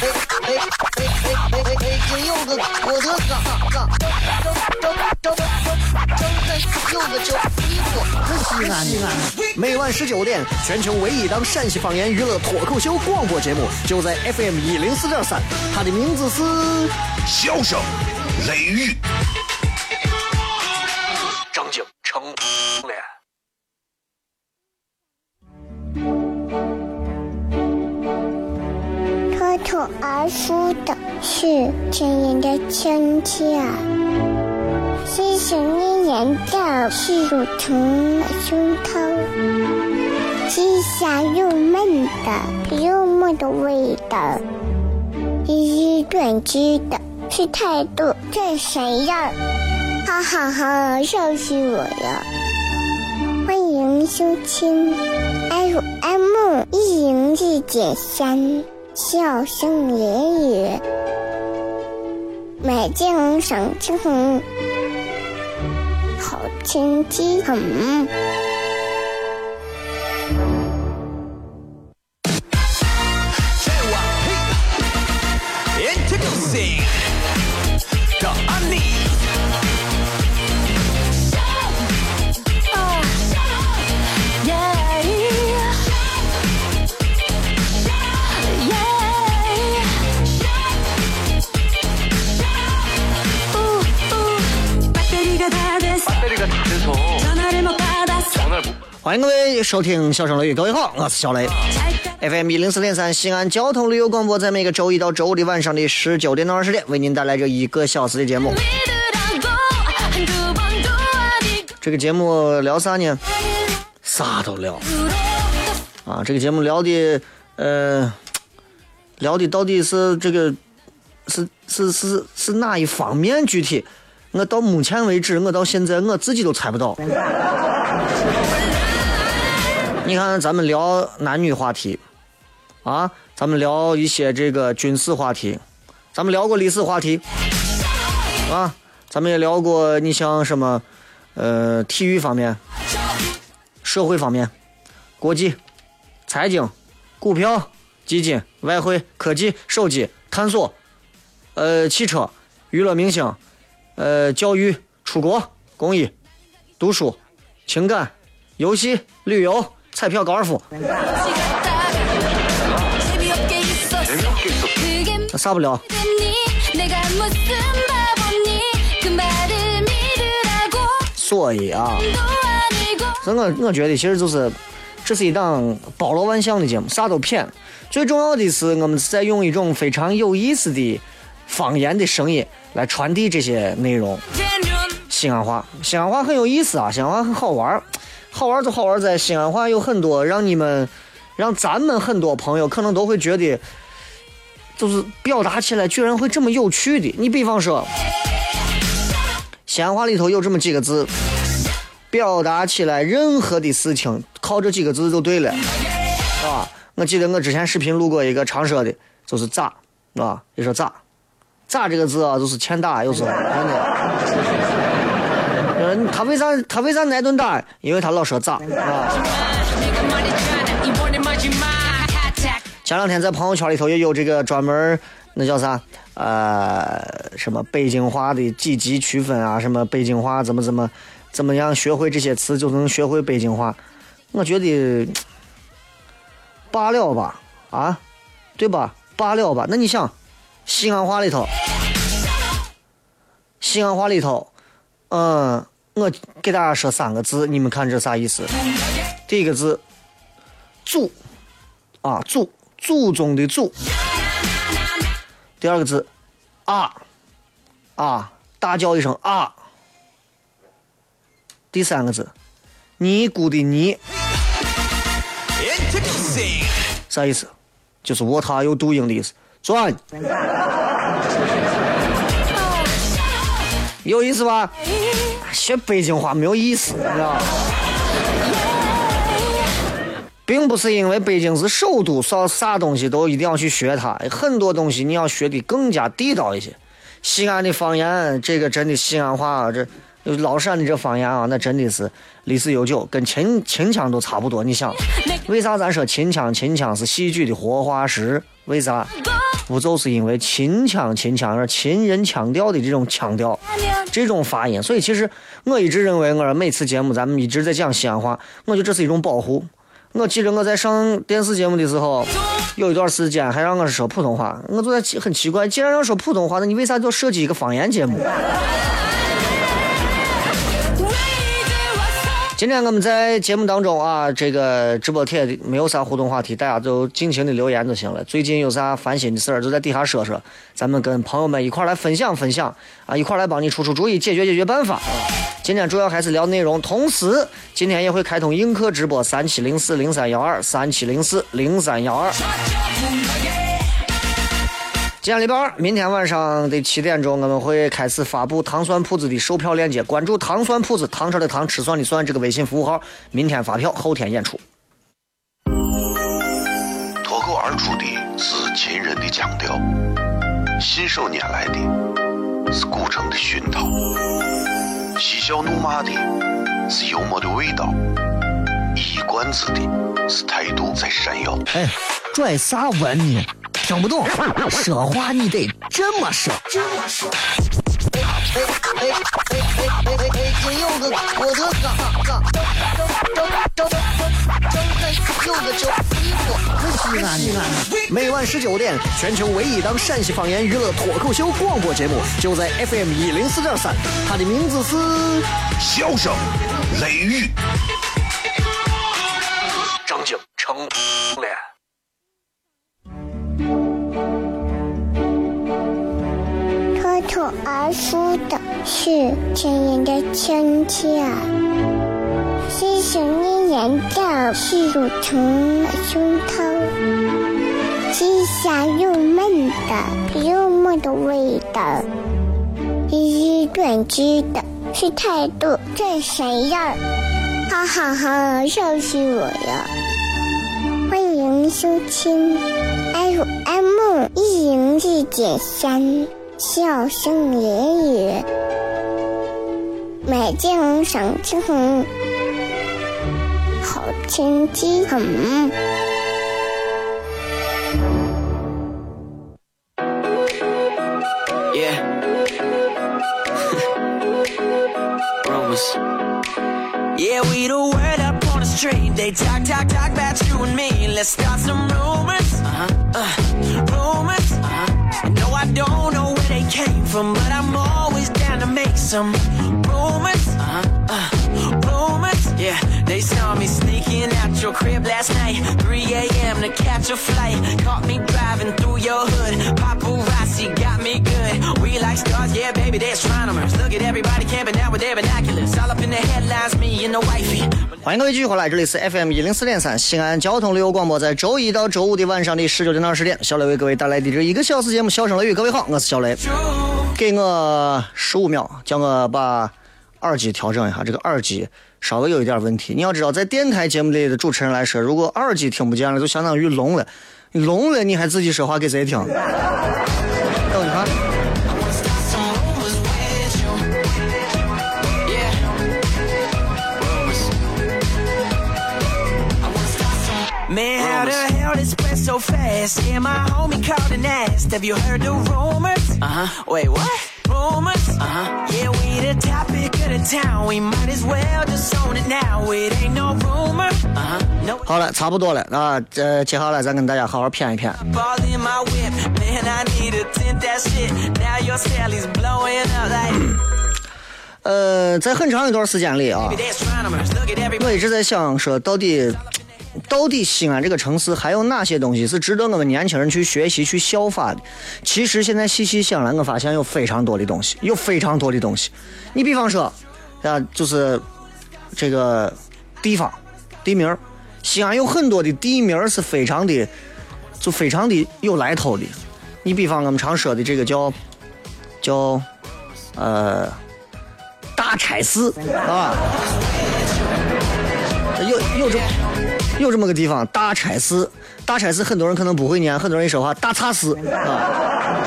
哎哎哎！北京有个我的哥哥，张张张张张有个叫西安西安西安。每晚十九点，全球唯一档陕西方言娱乐脱口秀广播节目，就在 FM 一零四点三。它的名字是《笑声雷雨》。是亲人的亲切，细细念念的是乳疼的胸膛，是香又闷的幽默的味道，一语断句的是态度这谁呀，哈哈哈，笑死我了！欢迎收听 FM 一零四点三。笑声言语，美景赏景，好天气很。收听《小声雷雨》，各位好，我是小雷。FM 一零四点三西安交通旅游广播，在每个周一到周五的晚上的十九点到二十点，为您带来这一个小时的节目。这个节目聊啥呢？啥都聊。啊，这个节目聊的，呃，聊的到底是这个，是是是是哪一方面？具体，我到目前为止，我到现在我自己都猜不到。你看，咱们聊男女话题，啊，咱们聊一些这个军事话题，咱们聊过历史话题，啊，咱们也聊过你像什么，呃，体育方面、社会方面、国际、财经、股票、基金、外汇、科技、手机、探索，呃，汽车、娱乐明星，呃，教育、出国、公益、读书、情感、游戏、旅游。彩票、高尔夫，啥不了？所以啊，所以我我觉得其实就是，这是一档包罗万象的节目，啥都骗。最重要的是，我们是在用一种非常有意思的方言的声音来传递这些内容。西安话，西安话很有意思啊，西安话很好玩。好玩就好玩，在西安话有很多让你们、让咱们很多朋友可能都会觉得，就是表达起来居然会这么有趣的。你比方说，西安话里头有这么几个字，表达起来任何的事情靠这几个字就对了，啊！我记得我之前视频录过一个常说的，就是咋，啊，你说咋，咋这个字啊，就是欠打，有时候真的。他为啥他为啥挨顿打？因为他老说咋啊。前两天在朋友圈里头也有这个专门那叫啥呃什么北京话的几级区分啊？什么北京话怎么怎么怎么样学会这些词就能学会北京话？我觉得罢了吧啊，对吧？罢了吧。那你想西安话里头，西安话里头，嗯。我给大家说三个字，你们看这啥意思？第一个字“祖”，啊，祖，祖宗的祖。第二个字“啊”，啊，大叫一声“啊”。第三个字“尼姑的尼”，啥意思？就是 What are you doing 的意思。转，有意思吧？学北京话没有意思，你知道吗？并不是因为北京是首都，啥啥东西都一定要去学它，很多东西你要学的更加地道一些。西安的方言，这个真的西安话，这老陕的这方言啊，那真的是历史悠久，跟秦秦腔都差不多。你想，为啥咱说秦腔？秦腔是戏剧的活化石，为啥？不就是因为秦腔？秦腔是秦人腔调的这种腔调，这种发音。所以其实我一直认为，我每次节目咱们一直在讲西安话，我觉得这是一种保护。我记得我在上电视节目的时候，有一段时间还让我说普通话，我就在很奇怪，既然要说普通话，那你为啥就设计一个方言节目？今天我们在节目当中啊，这个直播贴没有啥互动话题，大家就尽情的留言就行了。最近有啥烦心的事儿，就在底下说说，咱们跟朋友们一块来分享分享啊，一块来帮你出出主意，解决解决办法啊。今天主要还是聊内容，同时今天也会开通映客直播三七零四零三幺二三七零四零三幺二。今天礼拜二，明天晚上的七点钟，我们会开始发布糖蒜铺子的售票链接。关注糖蒜铺子，糖车的糖，吃蒜的蒜，这个微信服务号，明天发票，后天演出。脱口而出的是秦人的腔调，信手拈来的是古城的熏陶，嬉笑怒骂的是幽默的味道，一冠子的是态度在闪耀。哎，拽啥文呢？听不懂，说话你得这么说。哎哎哎哎哎哎哎！今有个我的嘎嘎，张张张张张有个叫西瓜，西安西安。每晚十九点，全球唯一档陕西方言娱乐脱口秀广播节目，就在 FM 一零四点三，它的名字是《笑声雷雨》，张景成脸。脱口而出的是亲人的亲切，是想念人的是乳虫的胸膛，是香又闷的幽默的味道，是短知的是态度最闪耀，哈哈哈，笑死我了！欢迎收听 FM 一零四点三。笑声言语，美景赏青红，好天气很。Last night. 3 a.m. to catch a flight. Caught me driving through your hood. Paparazzi got me good. We like stars, yeah, baby, they're astronomers. Look at everybody camping out with their binoculars. All up in the headlines, me and the wifey. 欢迎各位继续回来，这里是 FM 一零四点三西安交通旅游广播，在周一到周五的晚上的十九点到二十点，小雷为各位带来的这一个小时节目《笑声雷雨》。各位好，我是小雷，给我十五秒，叫我把耳机调整一下，这个耳机稍微有一点问题。你要知道，在电台节目里的主持人来说，如果耳机听不见了，就相当于聋了，聋了你还自己说话给谁听？等一下。Rumors? Uh huh. Wait, what? Rumors? Uh huh. Yeah, we the topic of the town. We might as well just own it now. It ain't no rumor. Uh. No. 好了，差不多了啊，这接下来咱跟大家好好谝一谝。Ball in my whip. Man, I need to tint that shit. Now your Sally's blowing up like. 呃，在很长一段时间里啊.我一直在想说，到底到底西安这个城市还有哪些东西是值得我们年轻人去学习、去效法的？其实现在细细想来，我发现有非常多的东西，有非常多的东西。你比方说，啊，就是这个地方地名，西安有很多的地名是非常的，就非常的有来头的。你比方我们常说的这个叫叫呃大差寺啊。有有这有这么个地方，大差寺。大差寺很多人可能不会念，很多人一说话大差寺啊。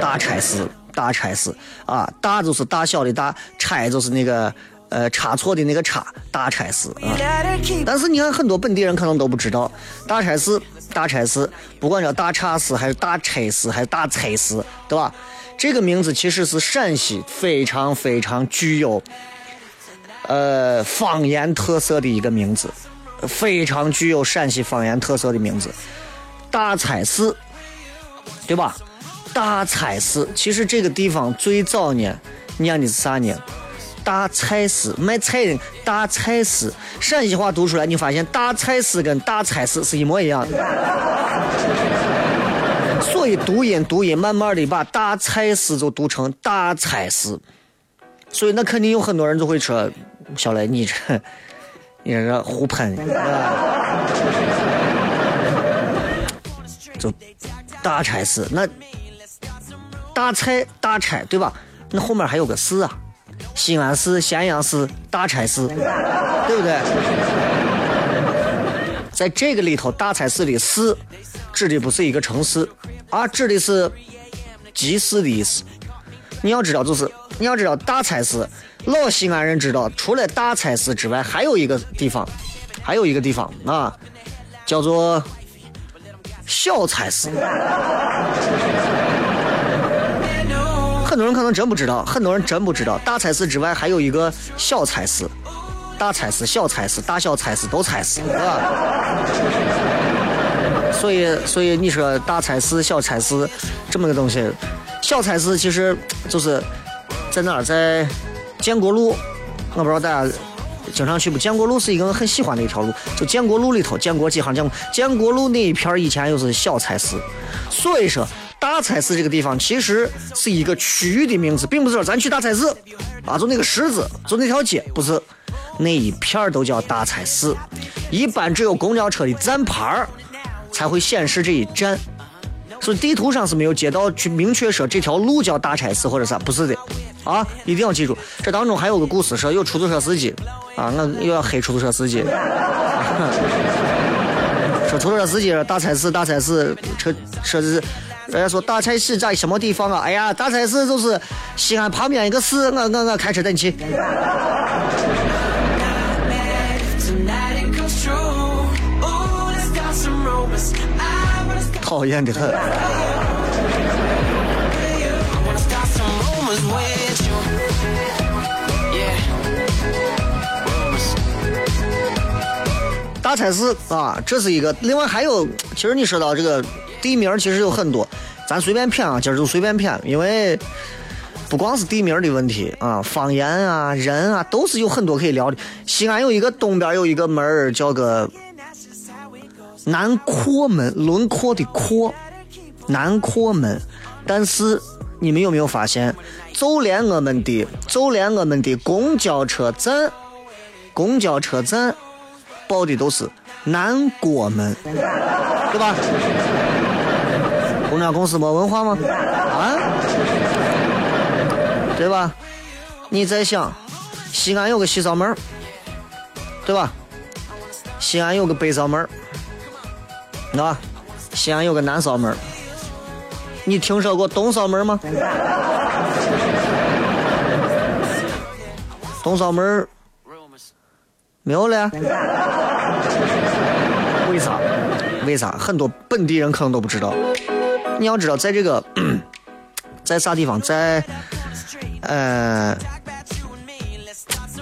大差寺，大差寺啊，大就是大小的大，差就是那个呃差错的那个差，大差寺啊。但是你看很多本地人可能都不知道，大差寺，大差寺，不管叫大差寺还是大差寺还是大差寺，对吧？这个名字其实是陕西非常非常具有。呃，方言特色的一个名字，非常具有陕西方言特色的名字，大菜寺，对吧？大菜寺，其实这个地方最早呢念的是啥呢？大菜市卖菜的大菜市，陕西话读出来，你发现大菜市跟大菜市是一模一样的。所以读音读音，慢慢的把大菜市就读成大菜市，所以那肯定有很多人就会说。小雷，你这，你这胡喷，就大差事，那大菜大差对吧？那后面还有个市啊，西安市、咸阳市、大差市，对不对？在这个里头，大差市的市指的不是一个城市，而指的是集市的意思。你要知道，就是你要知道大差市。老西安人知道，除了大菜市之外，还有一个地方，还有一个地方啊，叫做小菜市。很多人可能真不知道，很多人真不知道，大菜市之外还有一个小菜市，大菜市、小菜市、大小菜市都菜市，是吧？所以，所以你说大菜市、小菜市这么个东西，小菜市其实就是在哪儿在？建国路，我不知道大家经常去不？建国路是一个我很喜欢的一条路，就建国路里头，建国几行建国，建国路那一片以前又是小菜市，所以说大菜市这个地方其实是一个区域的名字，并不是说咱去大菜市啊，就那个十字，就那条街，不是那一片都叫大菜市，一般只有公交车的站牌儿才会显示这一站。所以地图上是没有街道去明确说这条路叫大菜市或者啥，不是的，啊，一定要记住。这当中还有个故事，说有出租车司机，啊，我又要黑出租车司机。说出租车司机大差市，大差市，车车子，人家说大差市在什么地方啊？哎呀，大差市就是西安旁边一个市，我我我开车带你去。讨厌的很。大菜市啊，这是一个。另外还有，其实你说到这个地名，其实有很多，咱随便谝啊，今儿就随便谝，因为不光是地名的问题啊，方言啊，人啊，都是有很多可以聊的。西安有一个东边有一个门，叫个。南阔门，轮廓的阔，南阔门。但是你们有没有发现，就连我们的，就连我们的公交车站，公交车站报的都是南国门，对吧？公交公司没文化吗？啊？对吧？你在想，西安有个西扫门，对吧？西安有个北扫门。那西安有个南扫门你听说过东扫门吗？东扫门没有了。为啥？很多本地人可能都不知道。你要知道，在这个，在啥地方？在，呃，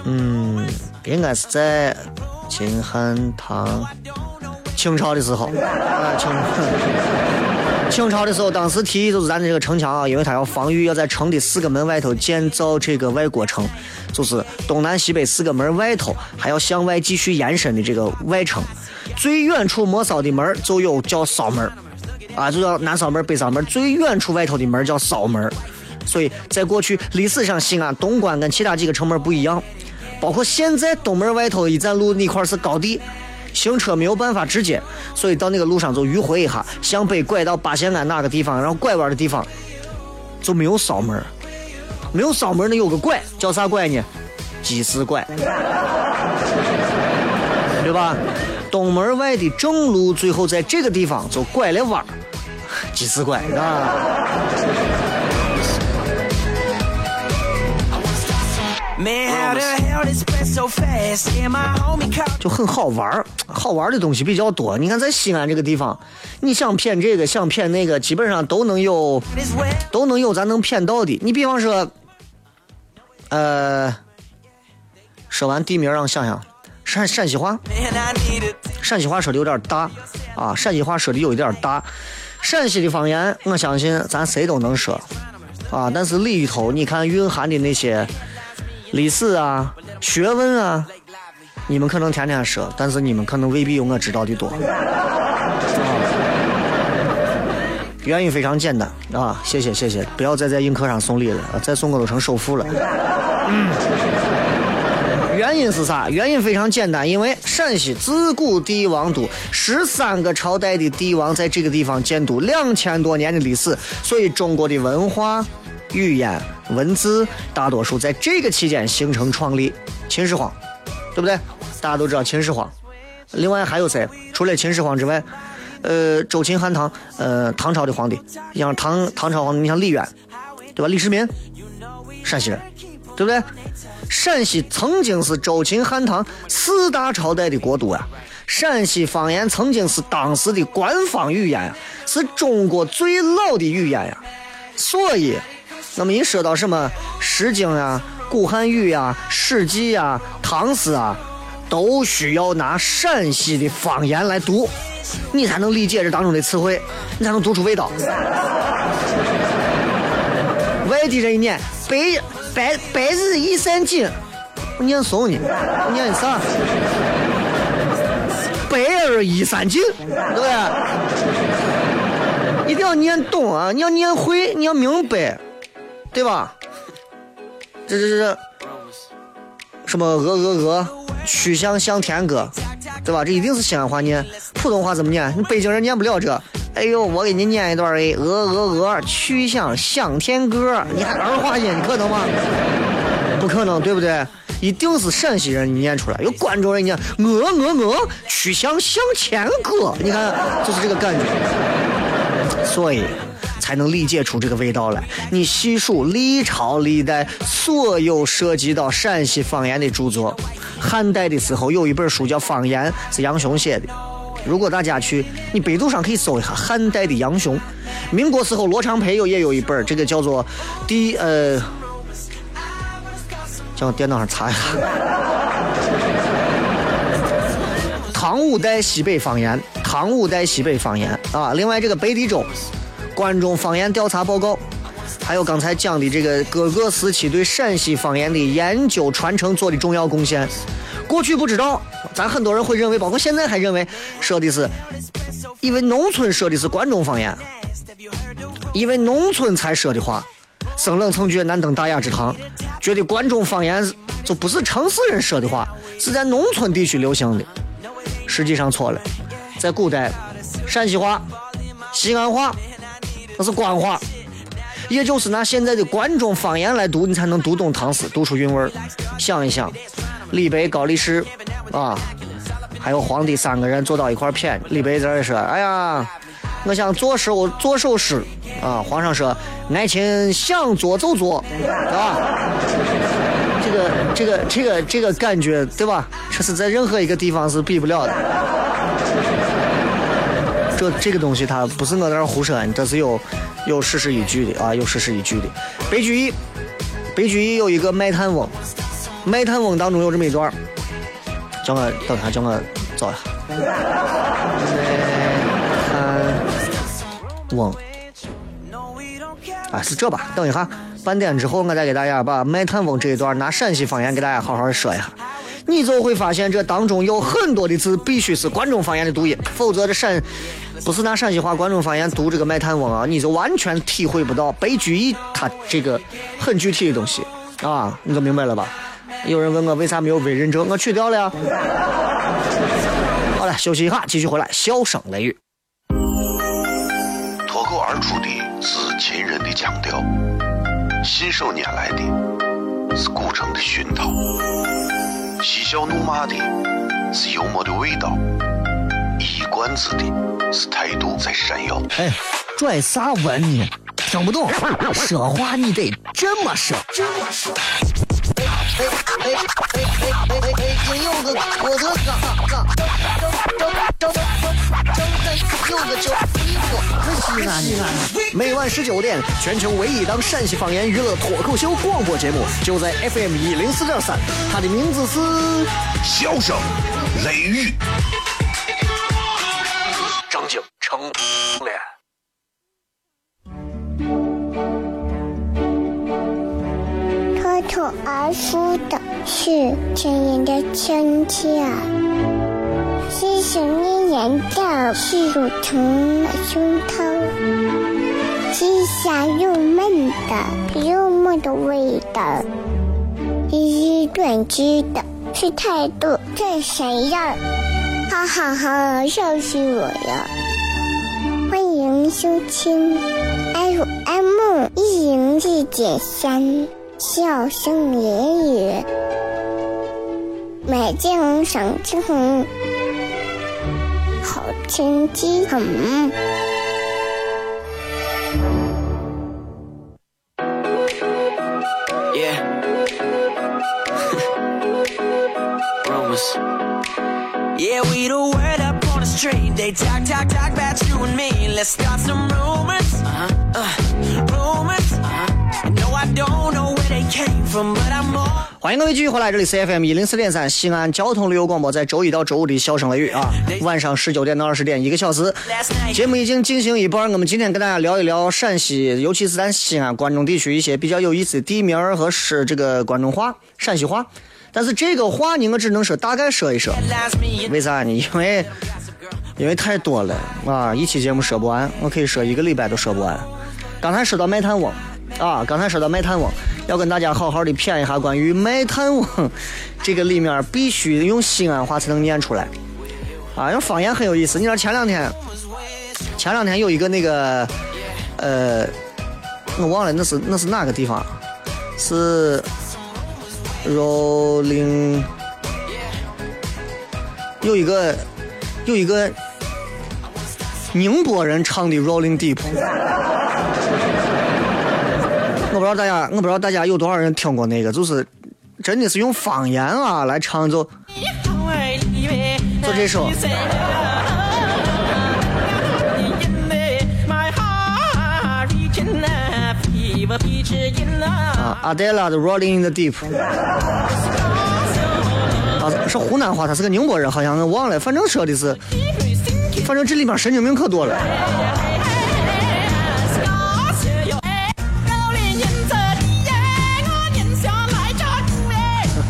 嗯，应该是在秦汉唐。清朝的时候，啊，清 清朝的时候，当时提议就是咱的这个城墙啊，因为它要防御，要在城的四个门外头建造这个外国城，就是东南西北四个门外头还要向外继续延伸的这个外城。最远处没扫的门就有叫扫门，啊，就叫南扫门、北扫门。最远处外头的门叫扫门。所以在过去历史上，西安东关跟其他几个城门不一样，包括现在东门外头一站路那块是高地。行车没有办法直接，所以到那个路上就迂回一下，向北拐到八仙庵那个地方，然后拐弯的地方就没有扫门，没有扫门，那有个拐，叫啥拐呢？鸡丝拐，对吧？东门外的正路，最后在这个地方就拐了弯儿，几次拐啊。Man, how the hell this went so fast? Yeah, my homie caught 就很好玩儿，好玩儿的东西比较多。你看，在西安这个地方，你想骗这个，想骗那个，基本上都能有，都能有咱能骗到的。你比方说，呃，说完地名让我想想，陕陕西话，陕西话说的有点大啊，陕西话说的有一点大。陕西的方言，我相信咱谁都能说啊，但是里头你看蕴含的那些历史啊、学问啊，你们可能天天说，但是你们可能未必有我知道的多。啊，原因非常简单啊，谢谢谢谢，不要再在映客上送礼了，啊再送我都成首富了。嗯原因是啥？原因非常简单，因为陕西自古帝王都，十三个朝代的帝王在这个地方建都，两千多年的历史，所以中国的文化、语言、文字大多数在这个期间形成创立。秦始皇，对不对？大家都知道秦始皇。另外还有谁？除了秦始皇之外，呃，周秦汉唐，呃，唐朝的皇帝，像唐唐朝皇帝，你像李渊，对吧？李世民，陕西人，对不对？陕西曾经是周秦汉唐四大朝代的国都啊。陕西方言曾经是当时的官方语言呀，是中国最老的语言呀。所以，那么一说到什么《诗经》呀、古汉语呀、史记呀、唐诗啊，都需要拿陕西的方言来读，你才能理解这当中的词汇，你才能读出味道。外地人一念白白白日依山尽，我念怂你，我念的啥？白日依山尽，对不对？一定要念懂啊！你要念会，你要明白，对吧？这这这什么鹅鹅鹅，曲项向天歌，对吧？这一定是西安话念，普通话怎么念？你北京人念不了这。哎呦，我给你念一段哎，鹅鹅鹅，曲项向天歌，你还儿化音，你可能吗？不可能，对不对？一定是陕西人你念出来，有关中人念鹅鹅鹅，曲项向前歌，你看就是这个感觉。所以才能理解出这个味道来。你细数历朝历代所有涉及到陕西方言的著作，汉代的时候有一本书叫《方言》，是杨雄写的。如果大家去，你百度上可以搜一下汉代的杨雄。民国时候罗长培有也有一本，这个叫做第呃，叫我电脑上查一下。唐五代西北方言，唐五代西北方言啊。另外，这个北地州关中方言调查报告，还有刚才讲的这个各个时期对陕西方言的研究传承做的重要贡献。过去不知道，咱很多人会认为，包括现在还认为说的是，因为农村说的是关中方言，因为农村才说的话。生冷曾觉难登大雅之堂，觉得关中方言就不是城市人说的话，是在农村地区流行的。实际上错了，在古代，陕西话、西安话那是官话，也就是拿现在的关中方言来读，你才能读懂唐诗，读出韵味儿。想一想，李白、高力士啊，还有皇帝三个人坐到一块儿谝，李白在这说：“哎呀，我想作首作首诗啊。”皇上说：“爱卿想做就做，对吧？”这个这个这个这个感觉，对吧？这是在任何一个地方是比不了的。这这个东西它不是我在这儿胡说，这是有有事实依据的啊，有事实依据的。白居易，白居易有一个《卖炭翁》，《卖炭翁》当中有这么一段，叫我等下，叫我找一下。翁，啊，是这吧？等一下，半点之后我再给大家把《卖炭翁》这一段拿陕西方言给大家好好说一下。你就会发现这当中有很多的字必须是关中方言的读音，否则这陕不是拿陕西话观众方言读这个卖炭翁啊，你就完全体会不到白居易他这个很具体的东西啊，你就明白了吧？有人问我为啥没有委任证，我去掉了呀。好了，休息一下，继续回来，笑声雷雨。脱口而出的是秦人的腔调，信手拈来的是古城的熏陶，嬉笑怒骂的是幽默的味道，一冠子的是态度在闪耀。哎，拽啥文呢？听不懂，说话你得这么说。这么说。哎哎哎哎哎哎哎！金柚子，我的个个，张张张张张开柚子酒，西安西安，每晚十九点，全球唯一档陕西方言娱乐脱口秀广播节目，就在 FM 一零四点三，它的名字是《笑声雷雨》，脸。脱口而出的是甜人的亲切，是想念人的是乳虫的胸膛，是香又闷的幽默的味道，是短知的是态度这谁样？哈哈哈，笑死我了！欢迎收听 FM 一零四点三。笑声言语，美景赏景，好天气很。Yeah. Rumors. Yeah, we the word up on 欢迎各位继续回来这里 cfm 一零四点三西安交通旅游广播在周一到周五的笑声雷雨啊晚上十九点到二十点一个小时。节目已经进行一半我们今天跟大家聊一聊陕西尤其是咱西安关中地区一些比较有意思的地名和是这个关中话陕西话。但是这个话你我只能说大概说一说。为啥呢？因为因为太多了啊，一期节目说不完，我可以说一个礼拜都说不完。刚才说到卖炭翁啊，刚才说到卖炭翁，要跟大家好好的谝一下关于卖炭翁 这个里面必须用西安话才能念出来啊，用方言很有意思。你知道前两天前两天有一个那个呃，我忘了那是那是哪个地方，是 Rolling 有一个有一个宁波人唱的 Rolling Deep，我不知道大家我不知道大家有多少人听过那个，就是真的是用方言啊来唱就就这首。啊，阿黛拉的《Rolling in the Deep》是湖南话，他是个宁波人，好像我忘了，反正说的是，反正这里面神经病可多了。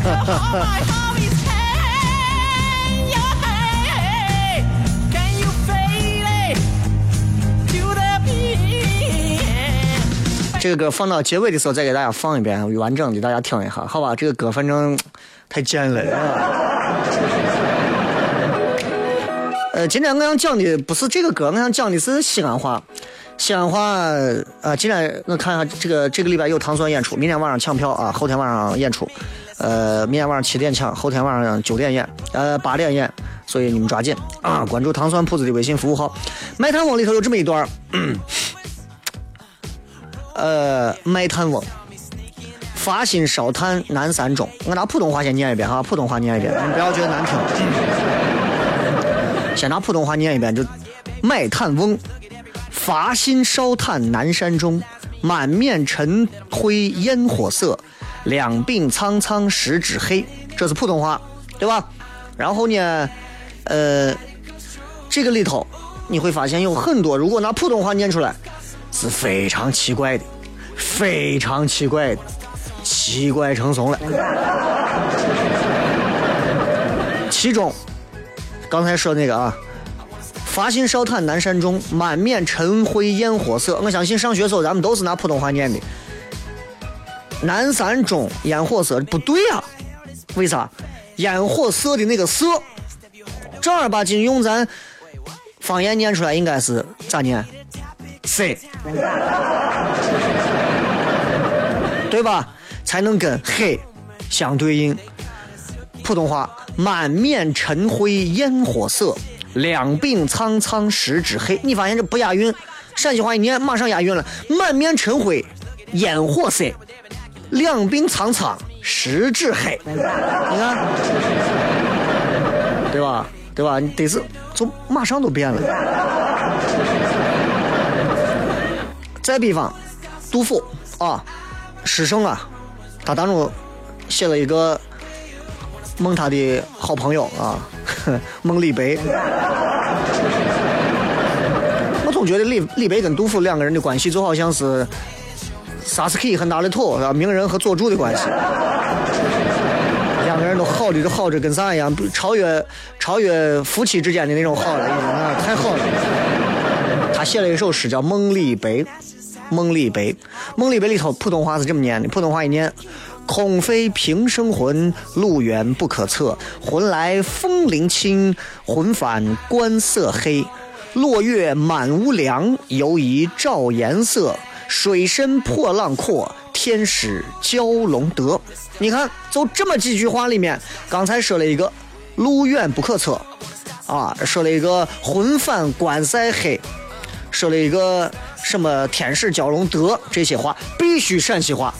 这个歌放到结尾的时候再给大家放一遍，完整的大家听一下，好吧？这个歌反正太贱了。呃，今天我想讲的不是这个歌，我想讲的是西安话。西安话啊，今天我看一下这个这个礼拜有糖蒜演出，明天晚上抢票啊，后天晚上演出。呃，明天晚上七点抢，后天晚上九点演，呃八点演，所以你们抓紧啊！关注糖蒜铺子的微信服务号。卖炭翁里头有这么一段儿。呃，卖炭翁，伐薪烧炭南山中。我拿普通话先念一遍哈，普通话念一遍，你不要觉得难听。先拿普通话念一遍，就卖炭翁，伐薪烧炭南山中，满面尘灰烟火色，两鬓苍苍十指黑。这是普通话，对吧？然后呢，呃，这个里头你会发现有很多，如果拿普通话念出来。是非常奇怪的，非常奇怪的，奇怪成怂了。其中，刚才说那个啊，发心烧炭南山中，满面尘灰烟火色。我相信上学时候咱们都是拿普通话念的。南山中烟火色不对啊、为啥？烟火色的那个色，正儿八经用咱方言念出来应该是咋念？色，对吧？才能跟黑相对应。普通话：满面尘灰烟火色，两鬓苍苍十指黑。你发现这不押韵？陕西话一念马上押韵了：满面尘灰烟火色，两鬓苍苍十指黑。你看，对吧？对吧？你得是就马上都变了。再比方，杜甫啊，诗圣啊，他当中写了一个梦他的好朋友啊，梦李白。我总觉得李李白跟杜甫两个人的关系就好像是萨斯克和纳雷托是吧？名人和佐助的关系。两个人都好的都好着跟啥一样，超越超越夫妻之间的那种好了，已经，太好了。他写了一首诗叫《梦李白》，《梦李白》，《梦李白》里头普通话是这么念的，普通话一念：空飞平生魂，路远不可测。魂来风铃轻，魂返关色黑。落月满屋梁，犹疑照颜色。水深破浪阔。天使蛟龙得，你看，就这么几句话里面，刚才说了一个路远不可测，啊，说了一个魂返关塞黑，说了一个什么天使蛟龙德，这些话必须陕西话，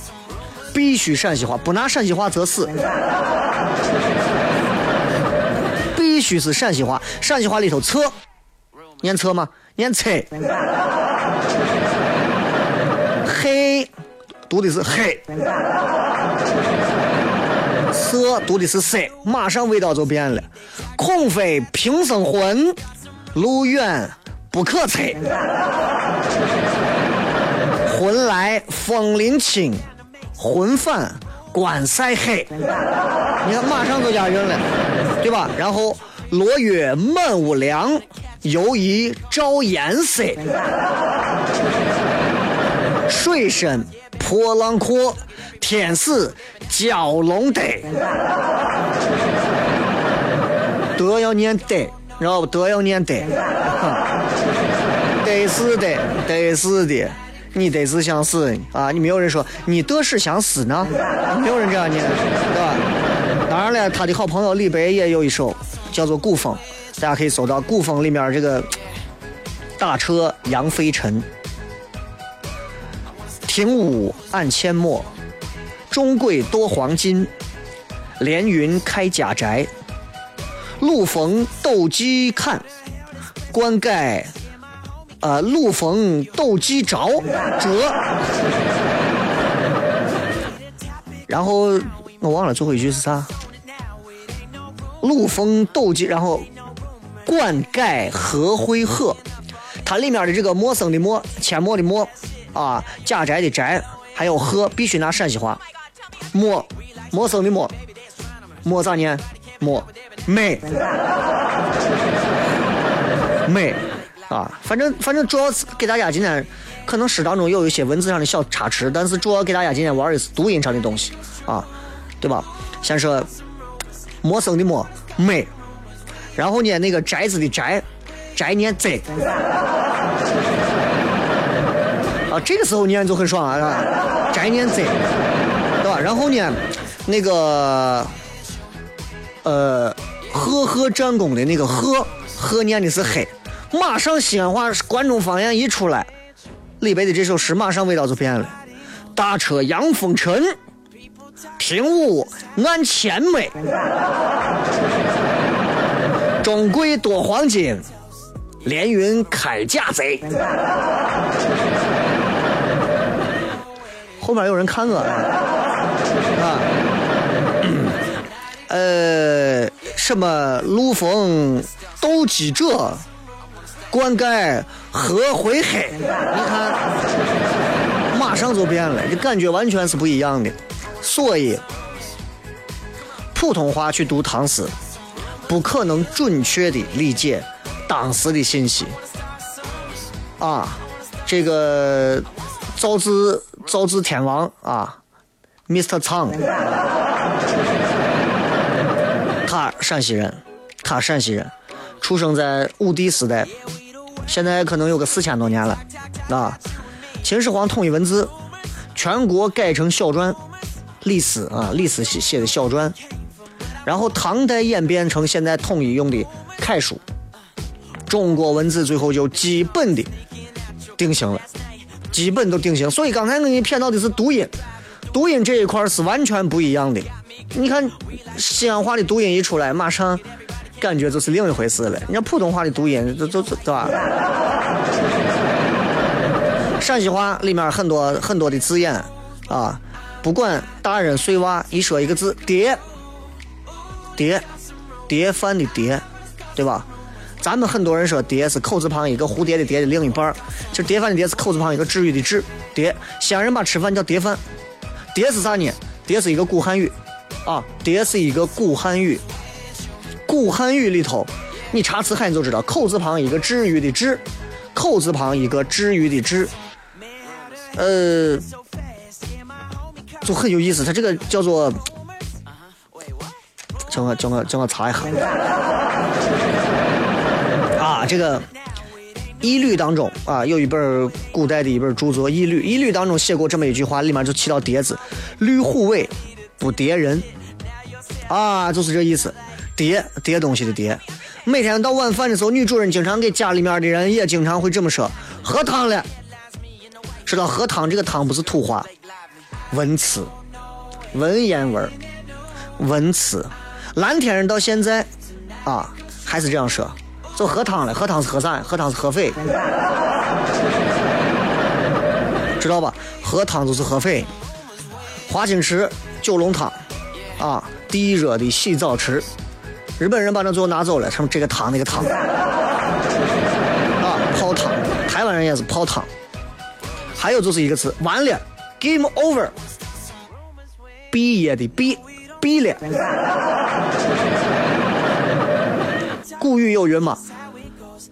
必须陕西话，不拿陕西话则死，必须是陕西话，陕西话里头测，念测吗？念测，黑。读的是黑，色读的是色，马上味道就变了。空飞平生魂，路远不可测。魂来风林清，魂返关塞黑。你看，马上就押韵了，对吧？然后落月满屋梁，犹疑照颜色。水深。破浪阔，天似蛟龙得，德要念得，知道不？德要念得，得是的，得是的，你得是想死啊！你没有人说你得是想死呢，没有人这样念，对吧？当然了，他的好朋友李白也有一首叫做《古风》，大家可以搜到《古风》里面这个打车扬飞尘。庭午暗阡陌，中贵多黄金。连云开家宅，路逢斗鸡看，冠盖，呃，路逢斗鸡着折。然后我忘了最后一句是啥。路逢斗鸡，然后灌溉何灰鹤，它里面的这个陌生的陌，阡陌的陌。啊，家宅的宅，还有鹤，必须拿陕西话。陌，陌生的陌，陌咋念？陌，美，美，啊，反正反正主要是给大家今天，可能诗当中有一些文字上的小差池，但是主要给大家今天玩的是读音上的东西，啊，对吧？先说陌生的陌，美，然后呢，那个宅子的宅，宅念贼。啊，这个时候念就很爽啊，宅念贼，对吧？然后呢，那个，呃，赫赫战功的那个赫，赫念的是黑，马上西安话关中方言一出来，李白的这首诗马上味道就变了。大车扬风尘，庭午暗阡陌，中贵多黄金，连云开甲贼。后面有人看我。啊，呃，什么？陆逢斗鸡者，灌溉何回黑？你看，马上就变了，这感觉完全是不一样的。所以，普通话去读唐诗，不可能准确的理解当时的信息。啊，这个造字。造字天王啊，Mr. 苍，他陕西人，他陕西人，出生在武帝时代，现在可能有个四千多年了啊。秦始皇统一文字，全国改成小篆，李斯啊，李斯写写的小篆，然后唐代演变成现在统一用的楷书，中国文字最后就基本的定型了，基本都定型。所以刚才我给你骗到的是读音，读音这一块是完全不一样的。你看西安话的读音一出来，马上感觉就是另一回事了。人家普通话的读音，这这这对吧？陕西话里面很多很多的字眼啊，不管大人碎娃，一说一个字“爹”，爹，爹饭的爹，对吧？咱们很多人说“爹”是口字旁一个蝴蝶的“蝶”的另一半其实“爹饭”的“爹”是口字旁一个治愈的“治”。爹，西安人把吃饭叫“爹饭”，“爹”是啥呢？“爹”是一个古汉语。啊，爹是一个古汉语，古汉语里头，你查词海你就知道，口字旁一个治愈的治，口字旁一个治愈的治，呃，就很有意思。它这个叫做，叫我叫我叫我查一下。啊，这个《易律》当中啊，有一本古代的一本著作《易律》，《易律》当中写过这么一句话，里面就起到叠字，吕虎尾。不叠人，啊，就是这意思，叠叠东西的叠。每天到晚饭的时候，女主人经常给家里面的人也经常会这么说：“喝汤了。”知道喝汤这个汤不是土话，文词，文言文，文词。蓝天人到现在啊还是这样说，就喝汤了。喝汤是喝啥？喝汤是喝水，知道吧？喝汤就是喝水。华清池。九龙汤，啊，地热的洗澡池，日本人把那最后拿走了，他们这个汤那个汤，啊，泡汤，台湾人也是泡汤，还有就是一个词，完了，game over，毕业的毕，毕了，古语有云嘛，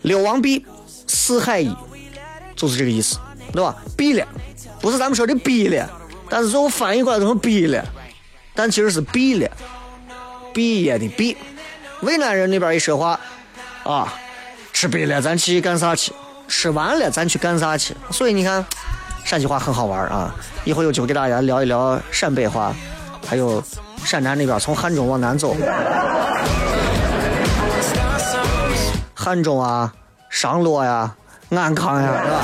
六王毕，四海一，就是这个意思，对吧？毕了，不是咱们说的毕了，但是最后翻译过来成毕了。但其实是毕了，毕业的毕。渭南人那边一说话，啊，吃毕了咱去干啥去？吃完了咱去干啥去？所以你看，陕西话很好玩啊！以后有机会给大家聊一聊陕北话，还有陕南那边从汉中往南走，汉中啊、商洛呀、安康呀，是吧？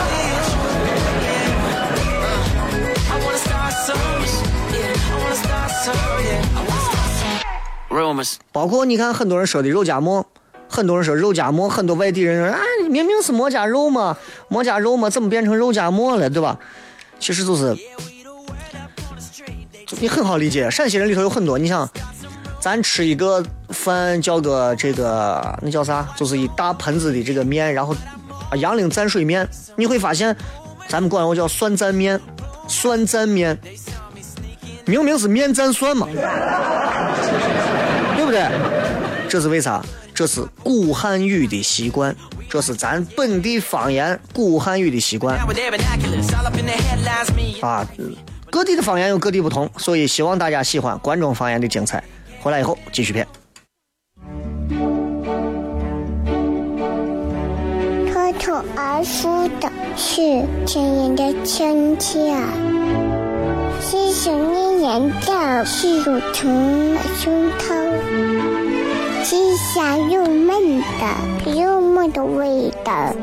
包括你看，很多人说的肉夹馍，很多人说肉夹馍，很多外地人说啊，明明是馍夹肉嘛，馍夹肉嘛，怎么变成肉夹馍了，对吧？其实就是，你很好理解，陕西人里头有很多，你想，咱吃一个饭叫个这个那叫啥，就是一大盆子的这个面，然后啊杨凌蘸水面，你会发现，咱们管我叫酸蘸面，酸蘸面，明明是面蘸蒜嘛。对不对？这是为啥？这是古汉语的习惯，这是咱本地方言古汉语的习惯。啊，各地的方言有各地不同，所以希望大家喜欢关中方言的精彩。回来以后继续片。脱口而出的是甜言的亲切。细细念念的是乳虫的胸膛，细香又闷的幽默的味道，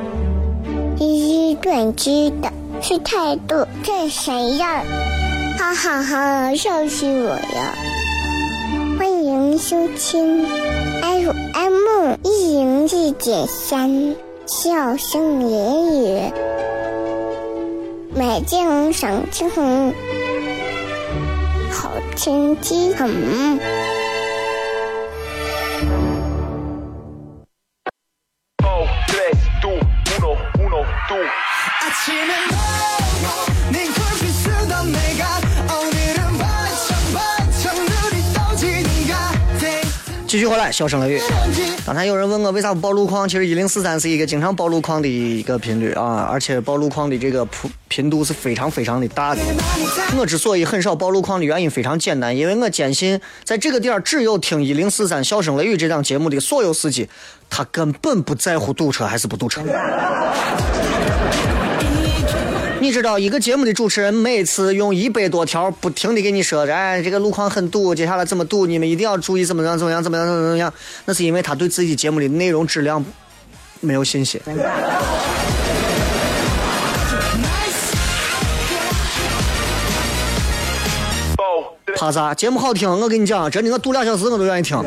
一一断句的是态度这谁呀？哈哈哈，笑死我了！欢迎收听 FM 一零一点三，笑声言语，美景赏景。天气很。继续回来，小声雷雨。刚才有人问我为啥不报路况，其实一零四三是一个经常报路况的一个频率啊，而且报路况的这个普频度是非常非常的大的。我之所以很少报路况的原因非常简单，因为我坚信在这个点儿只有听一零四三小声雷雨这档节目的所有司机，他根本不在乎堵车还是不堵车。你知道一个节目的主持人每次用一百多条不停的给你说，哎，这个路况很堵，接下来怎么堵，你们一定要注意怎么样怎么样怎么样怎么样，那是因为他对自己节目的内容质量没有信心。怕啥？节目好听，我跟你讲，真的，我读俩小时我都愿意听。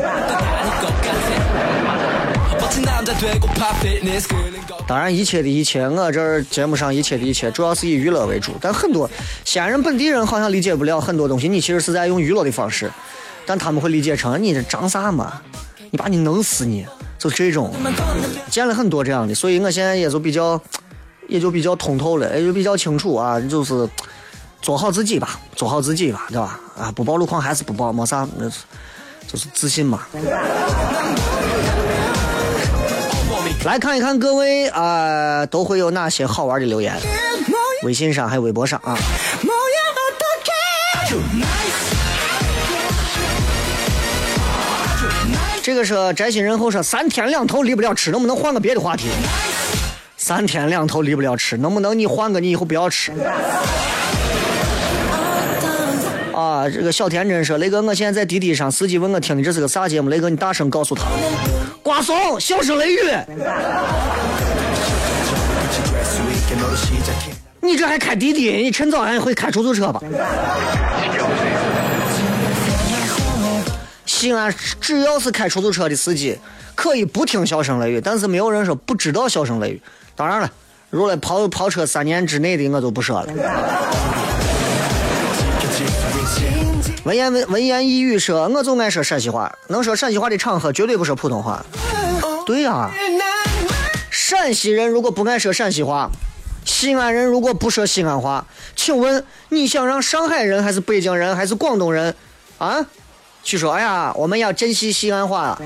当然，一切的一切，我这儿节目上一切的一切，主要是以娱乐为主。但很多西安人本地人好像理解不了很多东西，你其实是在用娱乐的方式，但他们会理解成你这长啥嘛？你把你弄死你，就这种。见了很多这样的，所以我现在也就比较，也就比较通透了，也就比较清楚啊，就是做好自己吧，做好自己吧，对吧？啊，不报路况还是不报，没啥，就是自信嘛。来看一看各位啊，都会有哪些好玩的留言？微信上还有微博上啊。这个是宅心仁厚说三天两头离不了吃，能不能换个别的话题？三天两头离不了吃，能不能你换个你以后不要吃？啊，这个小天真说雷哥，我现在在滴滴上，司机问我听的这是个啥节目？雷哥，你大声告诉他，瓜怂，小声雷雨。你这还开滴滴？你趁早还会开出租车吧？西安只要是开出租车的司机，可以不听小声雷雨，但是没有人说不知道小声雷雨。当然了，如果跑跑车三年之内的，我就不说了。文言文文言一语说，我就爱说陕西话，能说陕西话的场合绝对不说普通话。对呀，陕西人如果不爱说陕西话，西安人如果不说西安话，请问你想让上海人还是北京人还是广东人啊去说？哎呀，我们要珍惜西安话。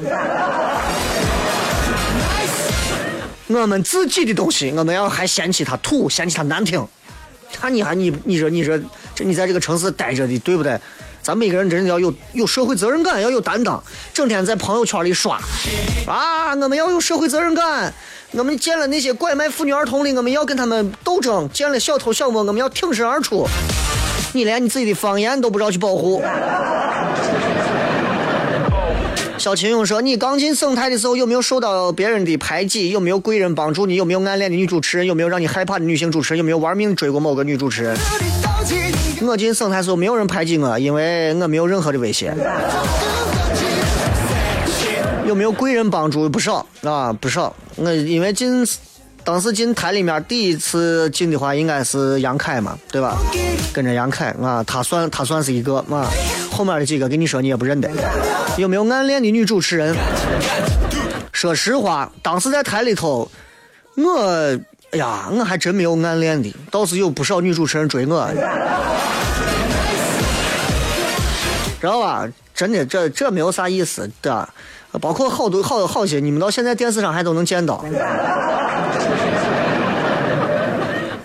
我们自己的东西，我们要还嫌弃它土，嫌弃它难听。看你还你你说你说这你在这个城市待着的对不对？咱每个人真的要有有社会责任感，要有担当。整天在朋友圈里刷啊，我们要有社会责任感。我们见了那些拐卖妇女儿童的，我们要跟他们斗争；见了小偷小摸，我们要挺身而出。你连你自己的方言都不知道去保护。小秦勇说：“你刚进省台的时候有没有受到别人的排挤？有没有贵人帮助你？有没有暗恋的女主持人？有没有让你害怕的女性主持人？有没有玩命追过某个女主持人？”我进省台时候没有人排挤我，因为我没有任何的威胁。有没有贵人帮助？不少啊，不少。我因为进当时进台里面第一次进的话，应该是杨凯嘛，对吧？跟着杨凯啊，他算他算是一个啊。后面的几个跟你说你也不认得。有没有暗恋的女主持人？说实话，当时在台里头，我哎呀，我还真没有暗恋的，倒是有不少女主持人追我。知道吧？真的，这这没有啥意思，对吧？包括好多好好些，你们到现在电视上还都能见到。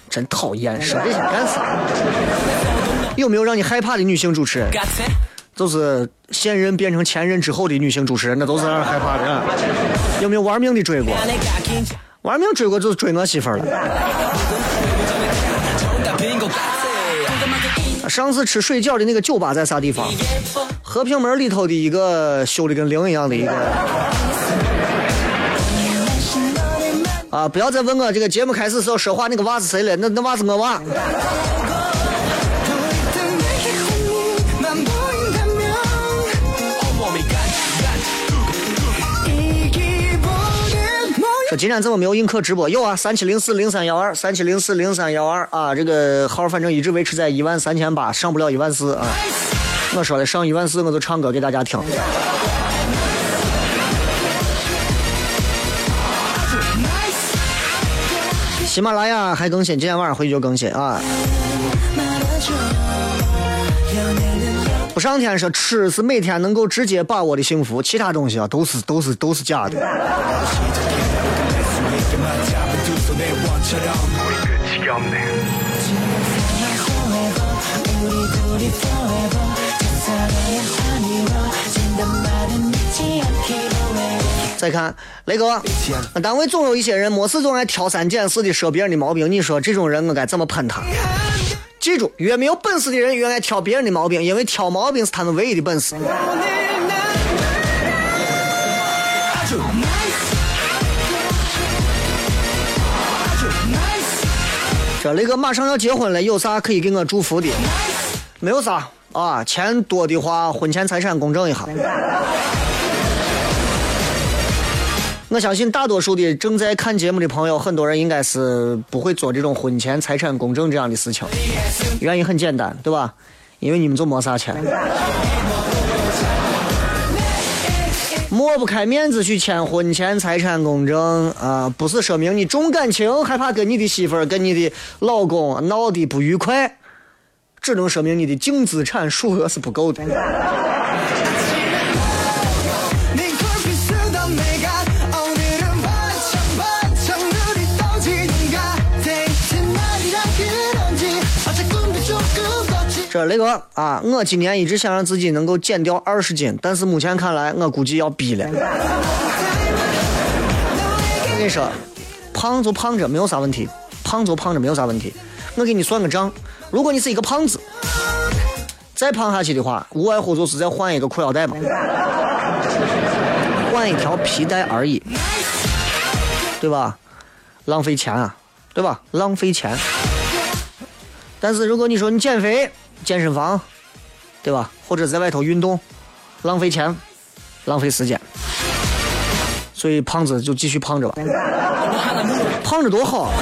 真讨厌，说这些干啥？有没有让你害怕的女性主持人？就是现任变成前任之后的女性主持人，那都是让人害怕的。有没有玩命的追过？玩命追过就是追我媳妇了。上次吃水饺的那个酒吧在啥地方？和平门里头的一个修的跟零一样的一个。啊！不要再问我这个节目开始时候说话那个娃是谁了？那那娃是我娃。说今天怎么没有映客直播？有啊，三七零四零三幺二，三七零四零三幺二啊，这个号反正一直维持在一万三千八，上不了一万四啊。我说的上一万四，我就唱歌给大家听。喜马拉雅还更新，今天晚上回去就更新啊。不上天说吃是每天能够直接把握的幸福，其他东西啊都是都是都是假的。再看雷哥，单位总有一些人没事总爱挑三拣四的说别人的毛病，你说这种人我该怎么喷他？记住，越没有本事的人越爱挑别人的毛病，因为挑毛病是他们唯一的本事。这雷哥马上要结婚了，有啥可以给我祝福的？没有啥啊，钱多的话，婚前财产公证一下。我相信大多数的正在看节目的朋友，很多人应该是不会做这种婚前财产公证这样的事情。原因很简单，对吧？因为你们就没啥钱，抹不开面子去签婚前财产公证啊！不是说明你重感情，害怕跟你的媳妇儿、跟你的老公闹得不愉快，只能说明你的净资产数额是不够的。这雷哥啊，我今年一直想让自己能够减掉二十斤，但是目前看来，我估计要逼了。我跟你说，胖就胖着没有啥问题，胖就胖着没有啥问题。我给你算个账，如果你是一个胖子，再胖下去的话，无外乎就是再换一个裤腰带嘛，换一条皮带而已，对吧？浪费钱啊，对吧？浪费钱。但是如果你说你减肥，健身房，对吧？或者在外头运动，浪费钱，浪费时间，所以胖子就继续胖着吧。胖着多好！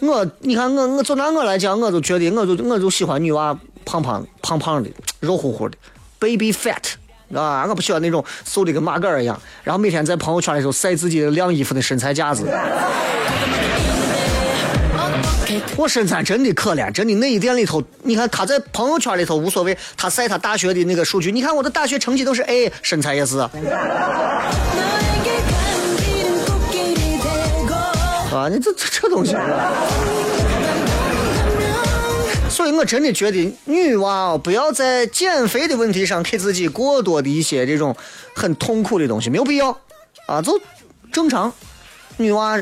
我，你看我，我就拿我来讲，我就觉得，我就我就喜欢女娃胖胖胖胖的，肉乎乎的，baby fat 啊！我不喜欢那种瘦的跟马杆一样，然后每天在朋友圈里头晒自己晾衣服的身材架子。我身材真的可怜，真的内衣店里头，你看他在朋友圈里头无所谓，他晒他大学的那个数据，你看我的大学成绩都是 A，身材也是。啊，你这这这东西。所以我真的觉得女娃哦不要在减肥的问题上给自己过多的一些这种很痛苦的东西，没有必要。啊，就正常。女娃，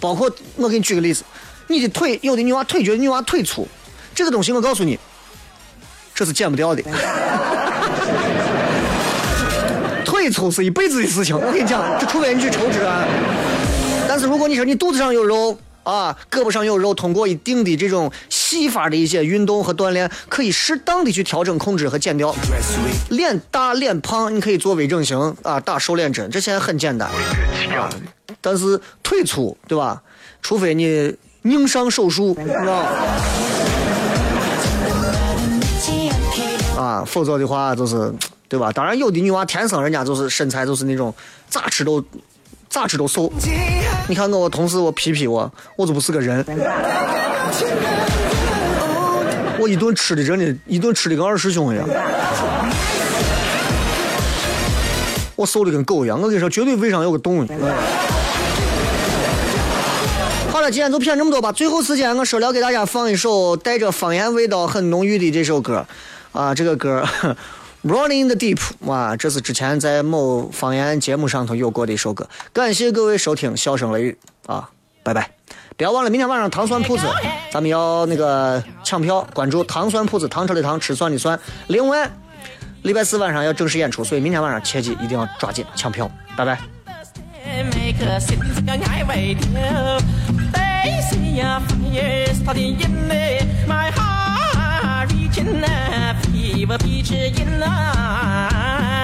包括我给你举个例子。你的腿，有的女娃腿觉得女娃腿粗，这个东西我告诉你，这是减不掉的。腿粗是一辈子的事情，我跟你讲，这除非你去抽脂啊。但是如果你说你肚子上有肉啊，胳膊上有肉，通过一定的这种细法的一些运动和锻炼，可以适当的去调整、控制和减掉。脸大脸胖，你可以做微整形啊，打瘦脸针，这现在很简单。但是腿粗，对吧？除非你。宁上手术，知道啊，否则的话就是，对吧？当然有的女娃天生人家就是身材就是那种咋吃都咋吃都瘦。你看我同事我皮皮我，我就不是个人。我一顿吃的真的，一顿吃的跟二师兄一样。我瘦的跟狗一样，我跟你说，绝对胃上有个洞。今天就骗这么多吧。最后时间，我说了给大家放一首带着方言味道很浓郁的这首歌，啊，这个歌 《Running in the Deep》哇，这是之前在某方言节目上头有过的一首歌。感谢各位收听《笑声雷雨》啊，拜拜！不要忘了明天晚上糖酸铺子，咱们要那个抢票，关注糖酸铺子，糖车的糖，吃蒜的蒜。另外，礼拜四晚上要正式演出，所以明天晚上切记一定要抓紧抢票，拜拜。make a city sky highway. They see a fire starting in me, my heart reaching a fever pitch in love.